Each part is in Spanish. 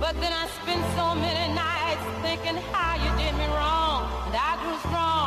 But then I spent so many nights thinking how you did me wrong, and I grew strong,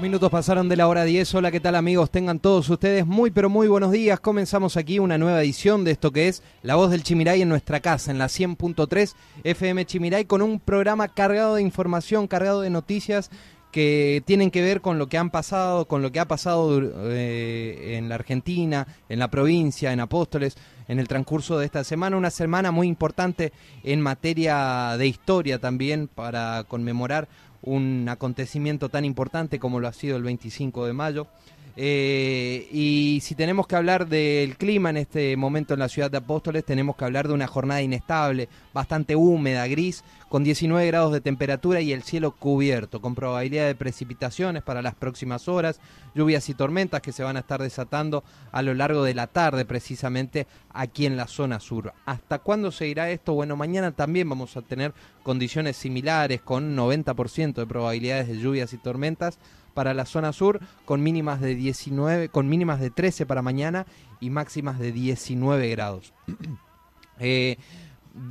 Minutos pasaron de la hora 10. Hola, ¿qué tal amigos? Tengan todos ustedes muy pero muy buenos días. Comenzamos aquí una nueva edición de esto que es La Voz del Chimiray en nuestra casa, en la 100.3 FM Chimiray, con un programa cargado de información, cargado de noticias que tienen que ver con lo que han pasado, con lo que ha pasado eh, en la Argentina, en la provincia, en Apóstoles, en el transcurso de esta semana. Una semana muy importante en materia de historia también para conmemorar un acontecimiento tan importante como lo ha sido el 25 de mayo. Eh, y si tenemos que hablar del clima en este momento en la ciudad de Apóstoles, tenemos que hablar de una jornada inestable, bastante húmeda, gris, con 19 grados de temperatura y el cielo cubierto, con probabilidad de precipitaciones para las próximas horas, lluvias y tormentas que se van a estar desatando a lo largo de la tarde, precisamente aquí en la zona sur. ¿Hasta cuándo seguirá esto? Bueno, mañana también vamos a tener condiciones similares, con 90% de probabilidades de lluvias y tormentas para la zona sur con mínimas de 19 con mínimas de 13 para mañana y máximas de 19 grados. Eh,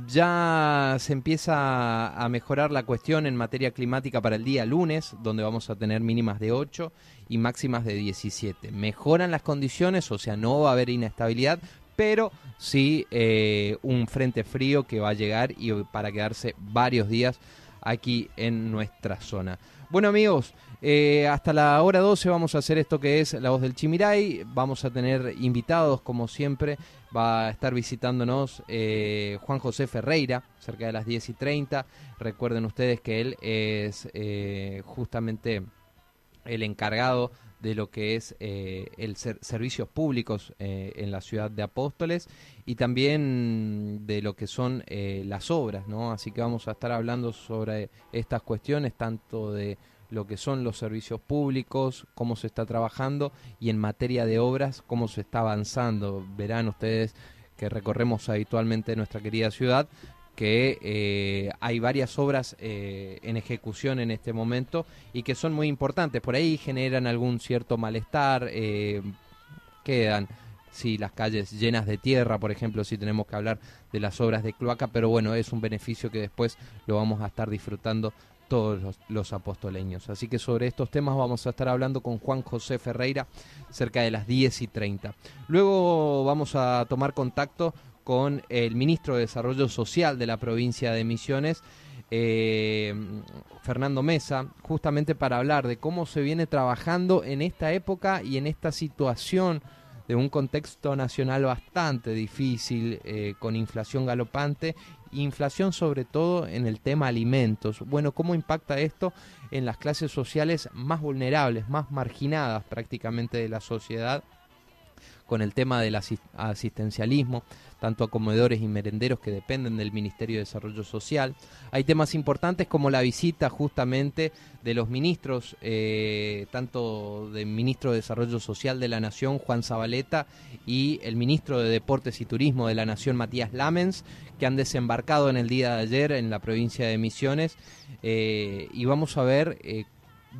ya se empieza a mejorar la cuestión en materia climática para el día lunes, donde vamos a tener mínimas de 8 y máximas de 17. Mejoran las condiciones, o sea, no va a haber inestabilidad, pero sí eh, un frente frío que va a llegar y para quedarse varios días aquí en nuestra zona. Bueno amigos, eh, hasta la hora 12 vamos a hacer esto que es La Voz del Chimiray. Vamos a tener invitados, como siempre. Va a estar visitándonos eh, Juan José Ferreira, cerca de las 10 y 30. Recuerden ustedes que él es eh, justamente el encargado de lo que es el ser- servicios públicos en la ciudad de Apóstoles y también de lo que son las obras, ¿no? Así que vamos a estar hablando sobre estas cuestiones, tanto de lo que son los servicios públicos, cómo se está trabajando y en materia de obras, cómo se está avanzando. Verán ustedes que recorremos habitualmente nuestra querida ciudad, que eh, hay varias obras eh, en ejecución en este momento y que son muy importantes. Por ahí generan algún cierto malestar, eh, quedan sí, las calles llenas de tierra, por ejemplo, si tenemos que hablar de las obras de cloaca, pero bueno, es un beneficio que después lo vamos a estar disfrutando todos los, apostoleños. Así que sobre estos temas vamos a estar hablando con Juan José Ferreira cerca de las 10 y 30. Luego vamos a tomar contacto con el ministro de Desarrollo Social de la provincia de Misiones, eh, Fernando Mesa, justamente para hablar de cómo se viene trabajando en esta época y en esta situación de un contexto nacional bastante difícil, eh, con inflación galopante, inflación sobre todo en el tema alimentos. Bueno, ¿cómo impacta esto en las clases sociales más vulnerables, más marginadas prácticamente de la sociedad? con el tema del asis- asistencialismo, tanto a comedores y merenderos que dependen del Ministerio de Desarrollo Social. Hay temas importantes como la visita justamente de los ministros, eh, tanto del ministro de Desarrollo Social de la Nación, Juan Zabaleta, y el ministro de Deportes y Turismo de la Nación, Matías Lamens, que han desembarcado en el día de ayer en la provincia de Misiones. eh, y vamos a ver... eh,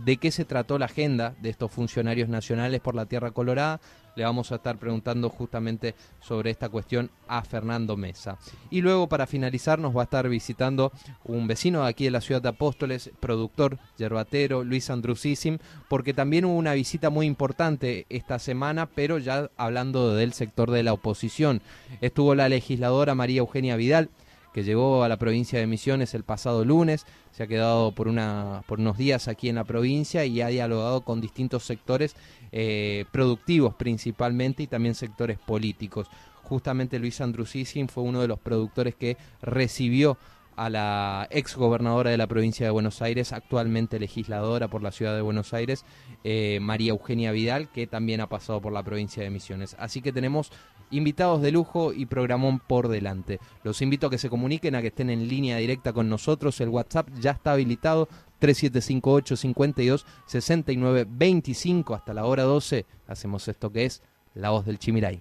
de qué se trató la agenda de estos funcionarios nacionales por la Tierra Colorada. Le vamos a estar preguntando justamente sobre esta cuestión a Fernando Mesa. Y luego, para finalizar, nos va a estar visitando un vecino de aquí de la ciudad de Apóstoles, productor, yerbatero, Luis Andrusísim, porque también hubo una visita muy importante esta semana, pero ya hablando del sector de la oposición. Estuvo la legisladora María Eugenia Vidal, que llegó a la provincia de Misiones el pasado lunes, se ha quedado por, una, por unos días aquí en la provincia y ha dialogado con distintos sectores eh, productivos principalmente y también sectores políticos. Justamente Luis Andrusísim fue uno de los productores que recibió a la ex gobernadora de la provincia de Buenos Aires, actualmente legisladora por la ciudad de Buenos Aires, eh, María Eugenia Vidal, que también ha pasado por la provincia de Misiones. Así que tenemos invitados de lujo y programón por delante. Los invito a que se comuniquen, a que estén en línea directa con nosotros. El WhatsApp ya está habilitado. 3758 52 69 25 hasta la hora 12 hacemos esto que es La Voz del Chimiray.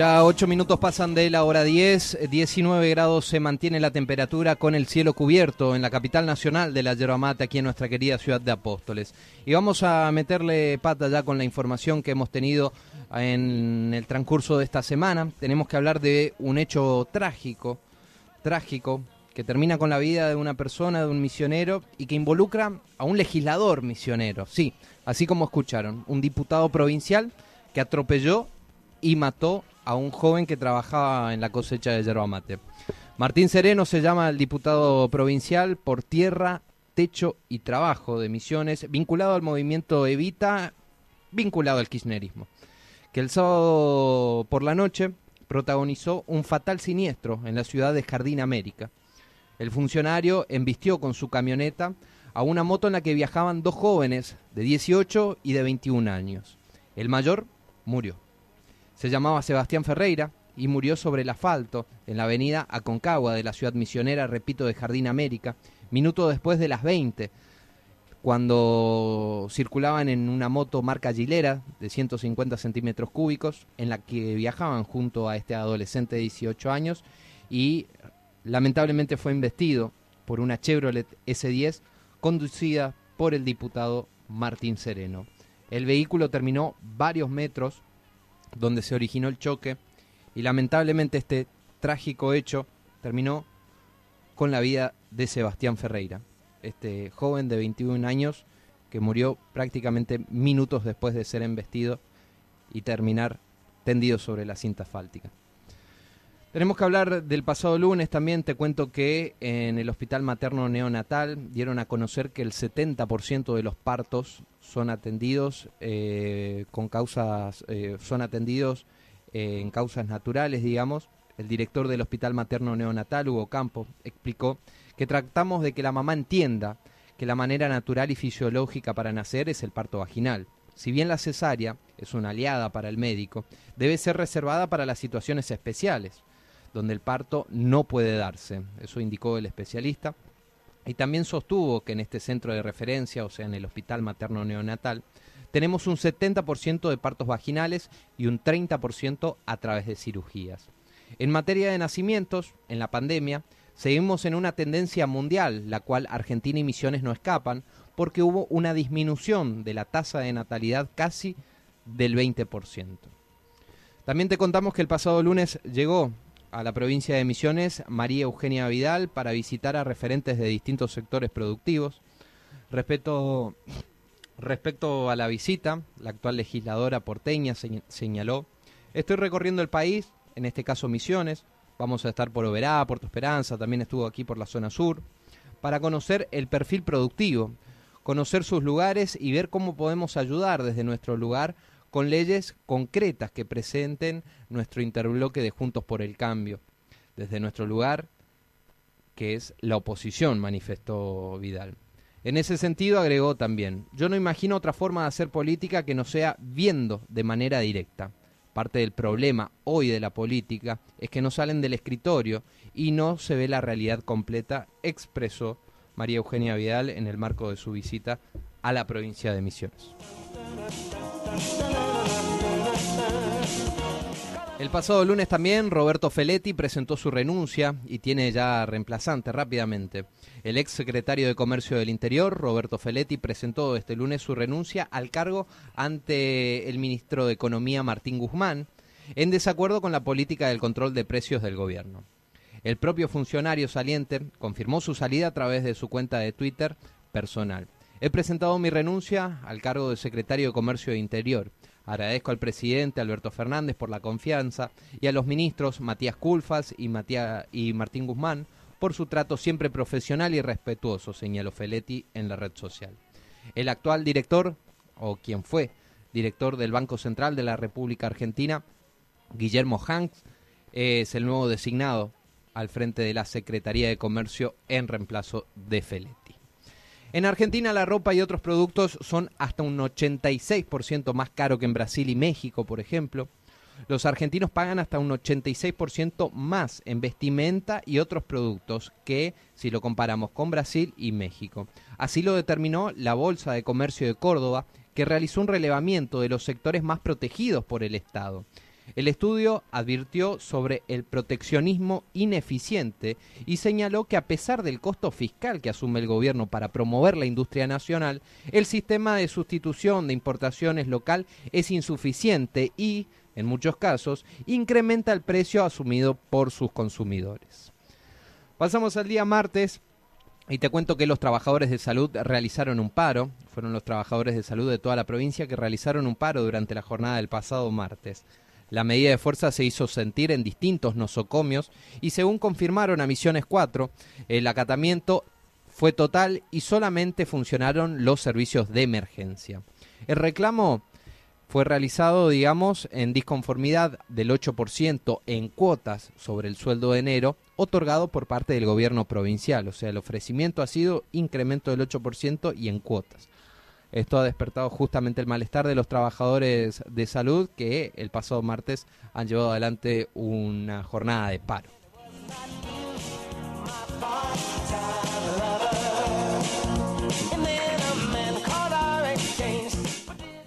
Ya 8 minutos pasan de la hora 10, eh, 19 grados se mantiene la temperatura con el cielo cubierto en la capital nacional de la yerba mate, aquí en nuestra querida ciudad de Apóstoles. Y vamos a meterle pata ya con la información que hemos tenido en el transcurso de esta semana. Tenemos que hablar de un hecho trágico, trágico, que termina con la vida de una persona, de un misionero, y que involucra a un legislador misionero, sí, así como escucharon, un diputado provincial que atropelló y mató a un joven que trabajaba en la cosecha de yerba mate. Martín Sereno se llama el diputado provincial por tierra, techo y trabajo de Misiones, vinculado al movimiento Evita, vinculado al kirchnerismo, que el sábado por la noche protagonizó un fatal siniestro en la ciudad de Jardín América. El funcionario embistió con su camioneta a una moto en la que viajaban dos jóvenes de 18 y de 21 años. El mayor murió. Se llamaba Sebastián Ferreira y murió sobre el asfalto en la avenida Aconcagua de la ciudad misionera, repito, de Jardín América, minuto después de las 20, cuando circulaban en una moto marca Gilera de 150 centímetros cúbicos, en la que viajaban junto a este adolescente de 18 años y lamentablemente fue investido por una Chevrolet S10 conducida por el diputado Martín Sereno. El vehículo terminó varios metros donde se originó el choque y lamentablemente este trágico hecho terminó con la vida de Sebastián Ferreira, este joven de 21 años que murió prácticamente minutos después de ser embestido y terminar tendido sobre la cinta asfáltica. Tenemos que hablar del pasado lunes también. Te cuento que en el Hospital Materno Neonatal dieron a conocer que el 70% de los partos son atendidos eh, con causas, eh, son atendidos eh, en causas naturales, digamos. El director del Hospital Materno Neonatal, Hugo Campo, explicó que tratamos de que la mamá entienda que la manera natural y fisiológica para nacer es el parto vaginal. Si bien la cesárea es una aliada para el médico, debe ser reservada para las situaciones especiales. Donde el parto no puede darse. Eso indicó el especialista. Y también sostuvo que en este centro de referencia, o sea, en el Hospital Materno Neonatal, tenemos un 70% de partos vaginales y un 30% a través de cirugías. En materia de nacimientos, en la pandemia, seguimos en una tendencia mundial, la cual Argentina y Misiones no escapan, porque hubo una disminución de la tasa de natalidad casi del 20%. También te contamos que el pasado lunes llegó a la provincia de Misiones María Eugenia Vidal para visitar a referentes de distintos sectores productivos. Respecto, respecto a la visita, la actual legisladora porteña señaló, estoy recorriendo el país, en este caso Misiones, vamos a estar por Oberá, Puerto Esperanza, también estuvo aquí por la zona sur, para conocer el perfil productivo, conocer sus lugares y ver cómo podemos ayudar desde nuestro lugar con leyes concretas que presenten nuestro interbloque de Juntos por el Cambio. Desde nuestro lugar, que es la oposición, manifestó Vidal. En ese sentido agregó también, yo no imagino otra forma de hacer política que no sea viendo de manera directa. Parte del problema hoy de la política es que no salen del escritorio y no se ve la realidad completa, expresó María Eugenia Vidal en el marco de su visita a la provincia de Misiones. El pasado lunes también Roberto Feletti presentó su renuncia y tiene ya reemplazante rápidamente. El ex secretario de Comercio del Interior, Roberto Feletti, presentó este lunes su renuncia al cargo ante el ministro de Economía, Martín Guzmán, en desacuerdo con la política del control de precios del gobierno. El propio funcionario saliente confirmó su salida a través de su cuenta de Twitter personal. He presentado mi renuncia al cargo de secretario de Comercio del Interior. Agradezco al presidente Alberto Fernández por la confianza y a los ministros Matías Culfas y, y Martín Guzmán por su trato siempre profesional y respetuoso, señaló Feletti en la red social. El actual director, o quien fue director del Banco Central de la República Argentina, Guillermo Hanks, es el nuevo designado al frente de la Secretaría de Comercio en reemplazo de Feletti. En Argentina la ropa y otros productos son hasta un 86% más caro que en Brasil y México, por ejemplo. Los argentinos pagan hasta un 86% más en vestimenta y otros productos que si lo comparamos con Brasil y México. Así lo determinó la Bolsa de Comercio de Córdoba, que realizó un relevamiento de los sectores más protegidos por el Estado. El estudio advirtió sobre el proteccionismo ineficiente y señaló que a pesar del costo fiscal que asume el gobierno para promover la industria nacional, el sistema de sustitución de importaciones local es insuficiente y, en muchos casos, incrementa el precio asumido por sus consumidores. Pasamos al día martes. Y te cuento que los trabajadores de salud realizaron un paro, fueron los trabajadores de salud de toda la provincia que realizaron un paro durante la jornada del pasado martes. La medida de fuerza se hizo sentir en distintos nosocomios y según confirmaron a Misiones 4, el acatamiento fue total y solamente funcionaron los servicios de emergencia. El reclamo fue realizado, digamos, en disconformidad del 8% en cuotas sobre el sueldo de enero otorgado por parte del gobierno provincial. O sea, el ofrecimiento ha sido incremento del 8% y en cuotas. Esto ha despertado justamente el malestar de los trabajadores de salud que el pasado martes han llevado adelante una jornada de paro.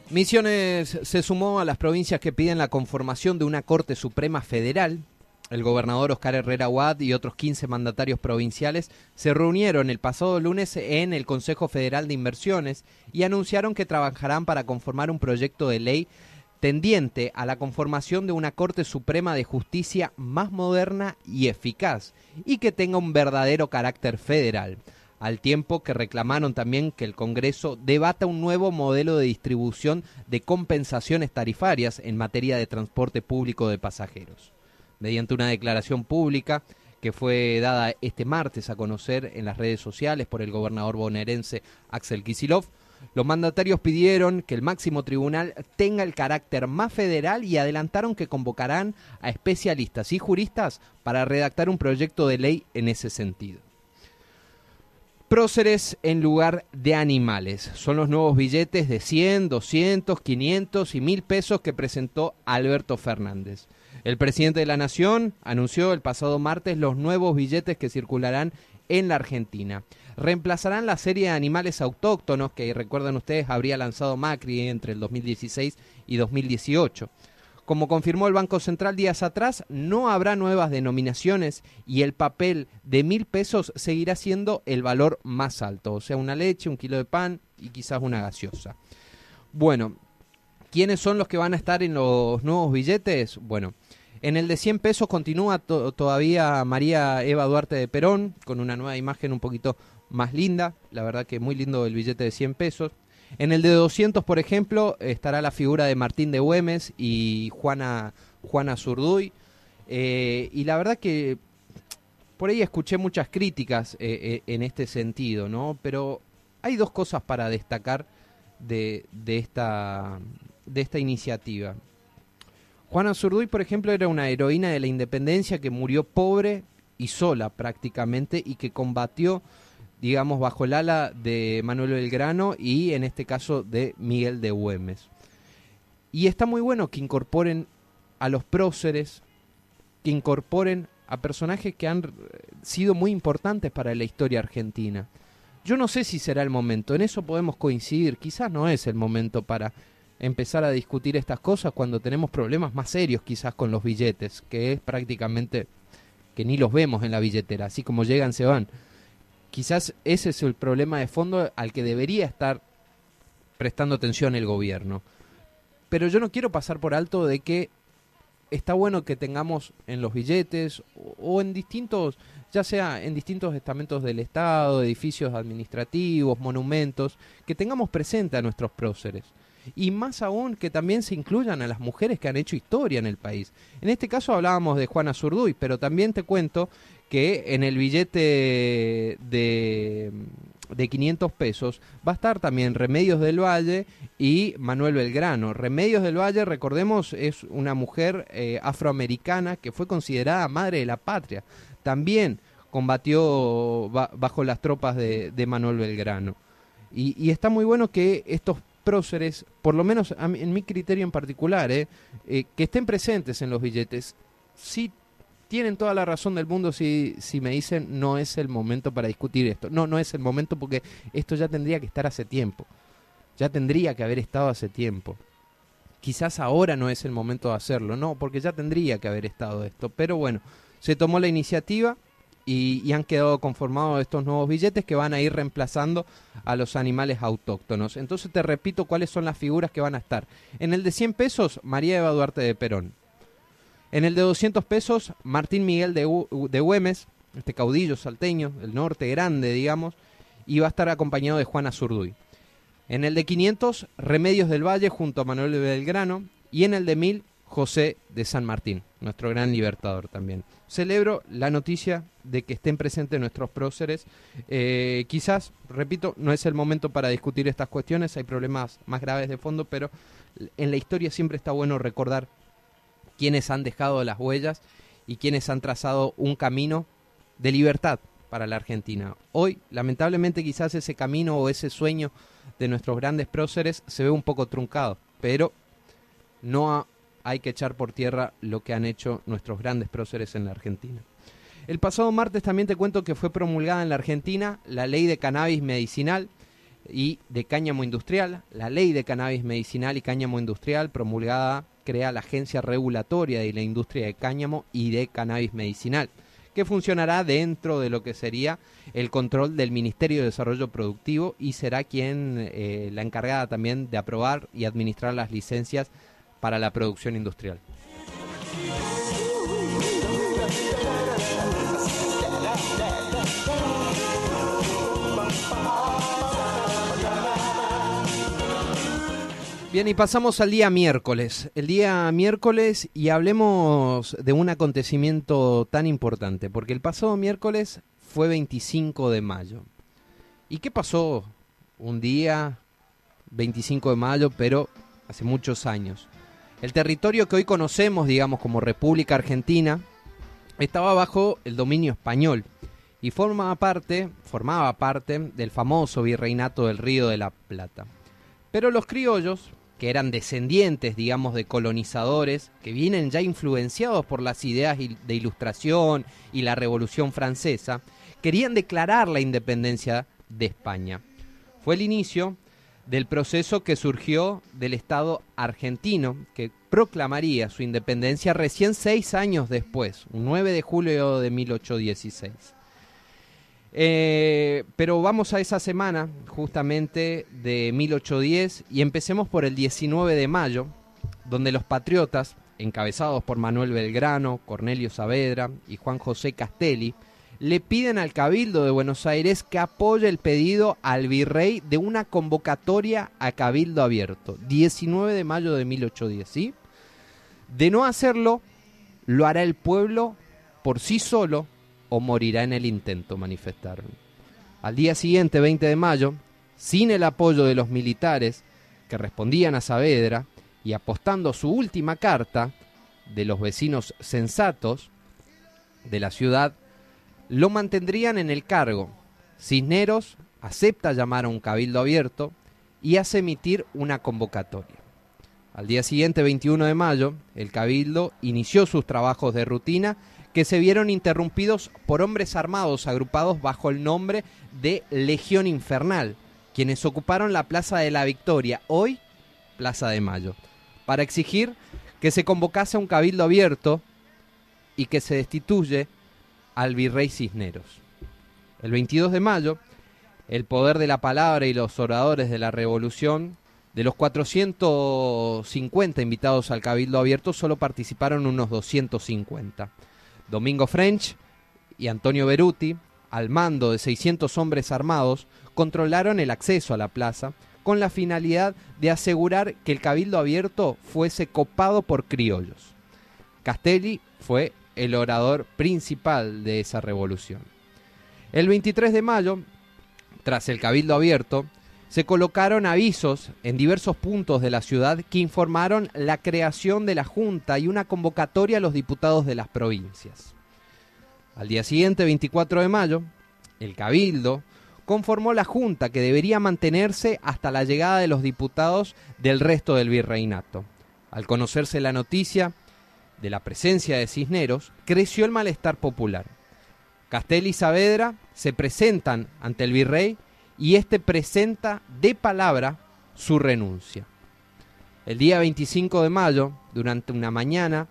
Misiones se sumó a las provincias que piden la conformación de una Corte Suprema Federal el gobernador Oscar Herrera Huad y otros 15 mandatarios provinciales se reunieron el pasado lunes en el Consejo Federal de Inversiones y anunciaron que trabajarán para conformar un proyecto de ley tendiente a la conformación de una Corte Suprema de Justicia más moderna y eficaz y que tenga un verdadero carácter federal, al tiempo que reclamaron también que el Congreso debata un nuevo modelo de distribución de compensaciones tarifarias en materia de transporte público de pasajeros mediante una declaración pública que fue dada este martes a conocer en las redes sociales por el gobernador bonaerense Axel Kisilov. Los mandatarios pidieron que el máximo tribunal tenga el carácter más federal y adelantaron que convocarán a especialistas y juristas para redactar un proyecto de ley en ese sentido. Próceres en lugar de animales. Son los nuevos billetes de 100, 200, 500 y 1000 pesos que presentó Alberto Fernández. El presidente de la Nación anunció el pasado martes los nuevos billetes que circularán en la Argentina. Reemplazarán la serie de animales autóctonos que, recuerdan ustedes, habría lanzado Macri entre el 2016 y 2018. Como confirmó el Banco Central días atrás, no habrá nuevas denominaciones y el papel de mil pesos seguirá siendo el valor más alto, o sea, una leche, un kilo de pan y quizás una gaseosa. Bueno, ¿quiénes son los que van a estar en los nuevos billetes? Bueno, en el de 100 pesos continúa to- todavía María Eva Duarte de Perón, con una nueva imagen un poquito más linda, la verdad que muy lindo el billete de 100 pesos. En el de 200, por ejemplo, estará la figura de Martín de Güemes y Juana, Juana Zurduy. Eh, y la verdad que por ahí escuché muchas críticas eh, eh, en este sentido, ¿no? Pero hay dos cosas para destacar de, de esta, de esta iniciativa. Juana Zurduy, por ejemplo, era una heroína de la independencia que murió pobre y sola prácticamente y que combatió, digamos, bajo el ala de Manuel Belgrano y en este caso de Miguel de Güemes. Y está muy bueno que incorporen a los próceres, que incorporen a personajes que han eh, sido muy importantes para la historia argentina. Yo no sé si será el momento, en eso podemos coincidir, quizás no es el momento para empezar a discutir estas cosas cuando tenemos problemas más serios quizás con los billetes, que es prácticamente que ni los vemos en la billetera, así como llegan se van. Quizás ese es el problema de fondo al que debería estar prestando atención el gobierno. Pero yo no quiero pasar por alto de que está bueno que tengamos en los billetes o, en distintos, ya sea en distintos estamentos del Estado, edificios administrativos, monumentos, que tengamos presente a nuestros próceres. Y más aún que también se incluyan a las mujeres que han hecho historia en el país. En este caso hablábamos de Juana Zurduy, pero también te cuento que en el billete de, de 500 pesos va a estar también Remedios del Valle y Manuel Belgrano. Remedios del Valle, recordemos, es una mujer eh, afroamericana que fue considerada madre de la patria. También combatió ba- bajo las tropas de, Manuel Belgrano. Y está muy bueno que estos próceres, por lo menos en mi criterio en particular, eh, eh, que estén presentes en los billetes. Sí tienen toda la razón del mundo si, si me dicen no es el momento para discutir esto. No, no es el momento porque esto ya tendría que estar hace tiempo. Ya tendría que haber estado hace tiempo. Quizás ahora no es el momento de hacerlo, no, porque ya tendría que haber estado esto. Pero bueno, se tomó la iniciativa y, han quedado conformados estos nuevos billetes que van a ir reemplazando a los animales autóctonos. Entonces te repito cuáles son las figuras que van a estar. En el de 100 pesos, María Eva Duarte de Perón. En el de 200 pesos, Martín Miguel de, de Güemes, este caudillo salteño, del norte grande, digamos, y va a estar acompañado de Juana Zurduy. En el de 500, Remedios del Valle junto a Manuel Belgrano. Y en el de 1000, José de San Martín, nuestro gran libertador también. Celebro la noticia de que estén presentes nuestros próceres. Eh, quizás, repito, no es el momento para discutir estas cuestiones, hay problemas más graves de fondo, pero en la historia siempre está bueno recordar quienes han dejado las huellas y quienes han trazado un camino de libertad para la Argentina. Hoy, lamentablemente, quizás ese camino o ese sueño de nuestros grandes próceres se ve un poco truncado, pero no hay que echar por tierra lo que han hecho nuestros grandes próceres en la Argentina. El pasado martes también te cuento que fue promulgada en la Argentina la ley de cannabis medicinal y de cáñamo industrial. La ley de cannabis medicinal y cáñamo industrial promulgada crea la Agencia Regulatoria de la Industria de Cáñamo y de Cannabis Medicinal, que funcionará dentro de lo que sería el control del Ministerio de Desarrollo Productivo y será quien eh, la encargada también de aprobar y administrar las licencias para la producción industrial. Bien, y pasamos al día miércoles. El día miércoles y hablemos de un acontecimiento tan importante, porque el pasado miércoles fue 25 de mayo. ¿Y qué pasó un día 25 de mayo, pero hace muchos años? El territorio que hoy conocemos, digamos, como República Argentina, estaba bajo el dominio español. y forma parte, formaba parte del famoso virreinato del Río de la Plata. Pero los criollos, que eran descendientes, digamos, de colonizadores, que vienen ya influenciados por las ideas de ilustración y la Revolución Francesa, querían declarar la independencia de España. Fue el inicio del proceso que surgió del Estado argentino, que proclamaría su independencia recién seis años después, un 9 de julio de 1816. Eh, pero vamos a esa semana, justamente de 1810, y empecemos por el 19 de mayo, donde los patriotas, encabezados por Manuel Belgrano, Cornelio Saavedra y Juan José Castelli, le piden al Cabildo de Buenos Aires que apoye el pedido al virrey de una convocatoria a Cabildo Abierto, 19 de mayo de 1810, ¿sí? De no hacerlo, lo hará el pueblo por sí solo o morirá en el intento, manifestaron. Al día siguiente, 20 de mayo, sin el apoyo de los militares que respondían a Saavedra y apostando su última carta de los vecinos sensatos de la ciudad, lo mantendrían en el cargo. Cisneros acepta llamar a un cabildo abierto y hace emitir una convocatoria. Al día siguiente, 21 de mayo, el cabildo inició sus trabajos de rutina que se vieron interrumpidos por hombres armados agrupados bajo el nombre de Legión Infernal, quienes ocuparon la Plaza de la Victoria, hoy Plaza de Mayo, para exigir que se convocase a un cabildo abierto y que se destituye al virrey Cisneros. El 22 de mayo, el poder de la palabra y los oradores de la revolución, de los 450 invitados al cabildo abierto, solo participaron unos 250. Domingo French y Antonio Beruti, al mando de 600 hombres armados, controlaron el acceso a la plaza con la finalidad de asegurar que el cabildo abierto fuese copado por criollos. Castelli fue el orador principal de esa revolución. El 23 de mayo, tras el cabildo abierto, se colocaron avisos en diversos puntos de la ciudad que informaron la creación de la Junta y una convocatoria a los diputados de las provincias. Al día siguiente, 24 de mayo, el Cabildo conformó la Junta que debería mantenerse hasta la llegada de los diputados del resto del virreinato. Al conocerse la noticia de la presencia de Cisneros, creció el malestar popular. Castelli y Saavedra se presentan ante el virrey y éste presenta de palabra su renuncia. El día 25 de mayo, durante una mañana,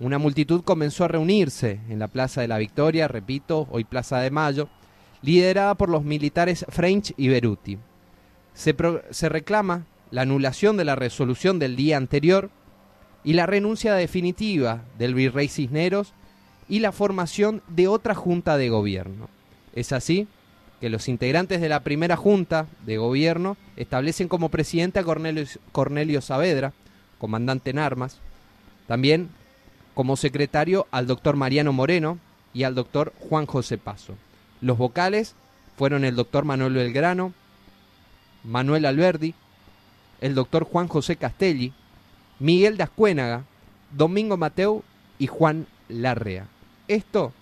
una multitud comenzó a reunirse en la Plaza de la Victoria, repito, hoy Plaza de Mayo, liderada por los militares French y Beruti. Se, se reclama la anulación de la resolución del día anterior y la renuncia definitiva del virrey Cisneros y la formación de otra junta de gobierno. Es así que los integrantes de la primera junta de gobierno establecen como presidente a Cornelio, Saavedra, comandante en armas, también como secretario al doctor Mariano Moreno y al doctor Juan José Paso. Los vocales fueron el doctor Manuel Belgrano, Manuel Alberdi, el doctor Juan José Castelli, Miguel de Ascuénaga, Domingo Mateu y Juan Larrea. Esto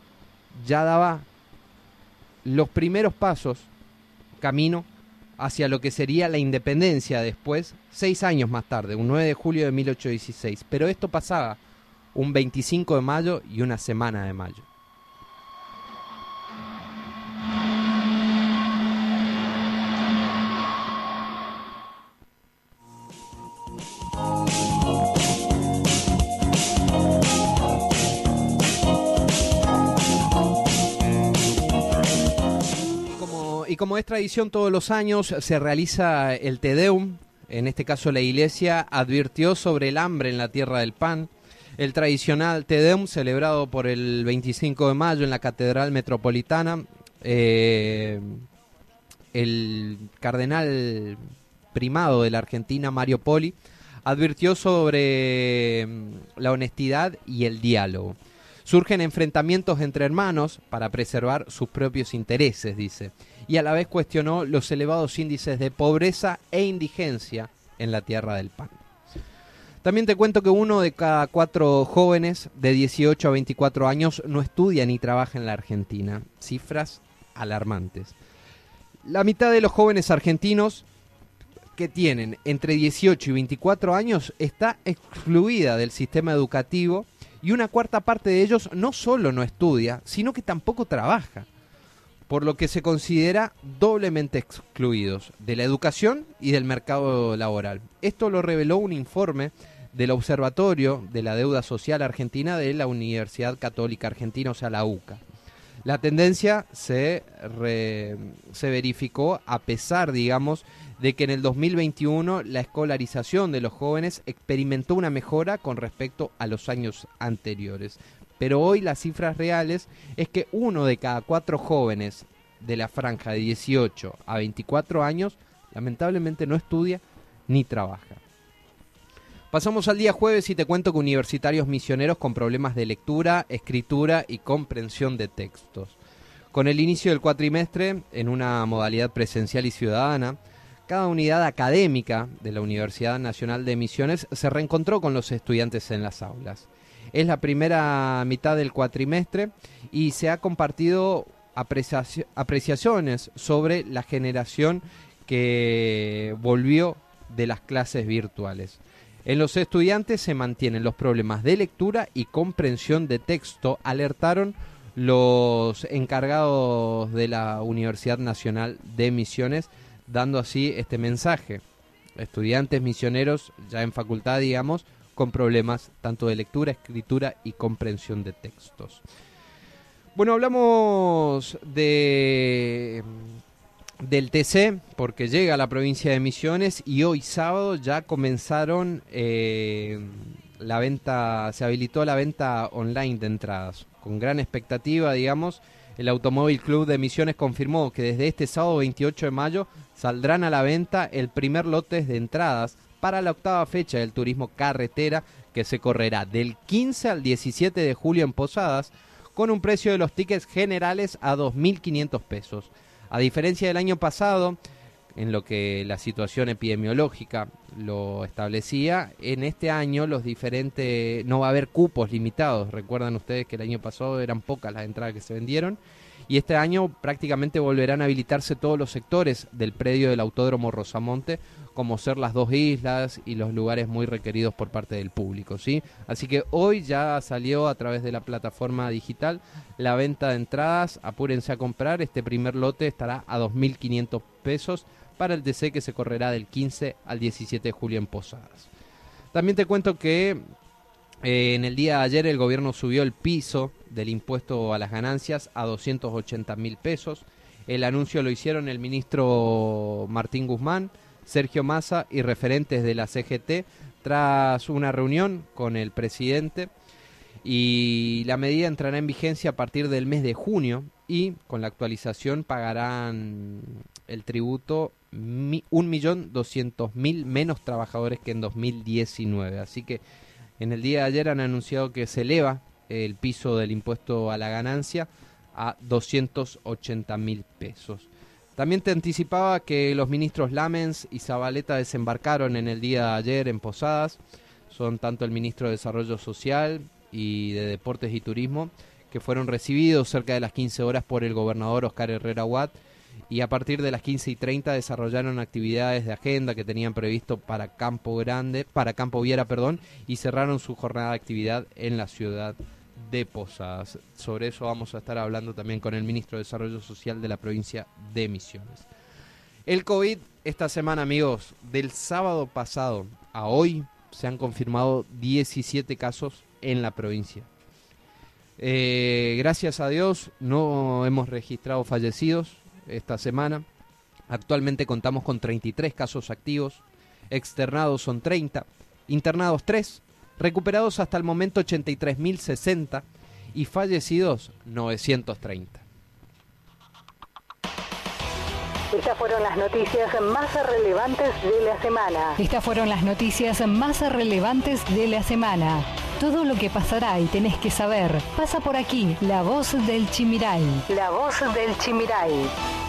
ya daba los primeros pasos camino hacia lo que sería la independencia después, seis años más tarde, un 9 de julio de 1816. Pero esto pasaba un 25 de mayo y una semana de mayo. Y como es tradición todos los años, se realiza el Te Deum. En este caso, la iglesia advirtió sobre el hambre en la tierra del pan. El tradicional Te Deum, celebrado por el 25 de mayo en la Catedral Metropolitana. eh, el cardenal primado de la Argentina, Mario Poli, advirtió sobre mm, la honestidad y el diálogo. Surgen enfrentamientos entre hermanos para preservar sus propios intereses, dice, y a la vez cuestionó los elevados índices de pobreza e indigencia en la tierra del pan. También te cuento que uno de cada cuatro jóvenes de 18 a 24 años no estudia ni trabaja en la Argentina. Cifras alarmantes. La mitad de los jóvenes argentinos que tienen entre 18 y 24 años está excluida del sistema educativo y una cuarta parte de ellos no solo no estudia, sino que tampoco trabaja, por lo que se considera doblemente excluidos de la educación y del mercado laboral. Esto lo reveló un informe del Observatorio de la Deuda Social Argentina de la Universidad Católica Argentina, o sea, la UCA. La tendencia se, se verificó a pesar, digamos, de que en el 2021 la escolarización de los jóvenes experimentó una mejora con respecto a los años anteriores. Pero hoy las cifras reales es que uno de cada cuatro jóvenes de la franja de 18 a 24 años lamentablemente no estudia ni trabaja. Pasamos al día jueves y te cuento que universitarios misioneros con problemas de lectura, escritura y comprensión de textos. Con el inicio del cuatrimestre, en una modalidad presencial y ciudadana, cada unidad académica de la Universidad Nacional de Misiones se reencontró con los estudiantes en las aulas. Es la primera mitad del cuatrimestre y se ha compartido apreciaci- apreciaciones sobre la generación que volvió de las clases virtuales. En los estudiantes se mantienen los problemas de lectura y comprensión de texto, alertaron los encargados de la Universidad Nacional de Misiones, dando así este mensaje. Estudiantes misioneros ya en facultad, digamos, con problemas tanto de lectura, escritura y comprensión de textos. Bueno, hablamos de del TC porque llega a la provincia de Misiones y hoy sábado ya comenzaron eh, la venta, se habilitó la venta online de entradas. Con gran expectativa, digamos, el Automóvil Club de Misiones confirmó que desde este sábado 28 de mayo saldrán a la venta el primer lote de entradas para la octava fecha del turismo carretera que se correrá del 15 al 17 de julio en Posadas con un precio de los tickets generales a 2.500 pesos. A diferencia del año pasado, en lo que la situación epidemiológica lo establecía, en este año los diferentes no va a haber cupos limitados. Recuerdan ustedes que el año pasado eran pocas las entradas que se vendieron y este año prácticamente volverán a habilitarse todos los sectores del predio del Autódromo Rosamonte, como ser las dos islas y los lugares muy requeridos por parte del público, ¿sí? Así que hoy ya salió a través de la plataforma digital la venta de entradas, apúrense a comprar, este primer lote estará a 2.500 pesos para el DC que se correrá del 15 al 17 de julio en Posadas. También te cuento que eh, en el día de ayer el gobierno subió el piso del impuesto a las ganancias a 280 mil pesos. El anuncio lo hicieron el ministro Martín Guzmán, Sergio Massa y referentes de la CGT tras una reunión con el presidente y la medida entrará en vigencia a partir del mes de junio y con la actualización pagarán el tributo mi- 1.200.000 menos trabajadores que en 2019. Así que en el día de ayer han anunciado que se eleva el piso del impuesto a la ganancia a 280 mil pesos. También te anticipaba que los ministros Lamens y Zabaleta desembarcaron en el día de ayer en Posadas. Son tanto el ministro de Desarrollo Social y de Deportes y Turismo, que fueron recibidos cerca de las 15 horas por el gobernador Oscar Herrera Watt y a partir de las 15 y 30 desarrollaron actividades de agenda que tenían previsto para Campo Grande, para Campo Viera, perdón, y cerraron su jornada de actividad en la ciudad de Posadas. Sobre eso vamos a estar hablando también con el ministro de Desarrollo Social de la provincia de Misiones. El COVID esta semana, amigos, del sábado pasado a hoy se han confirmado 17 casos en la provincia. Eh, gracias a Dios no hemos registrado fallecidos esta semana. Actualmente contamos con 33 casos activos, externados son 30, internados 3, recuperados hasta el momento 83.060 y fallecidos 930. Estas fueron las noticias más relevantes de la semana. Estas fueron las noticias más relevantes de la semana. Todo lo que pasará y tenés que saber pasa por aquí, la voz del Chimiray. La voz del Chimiray.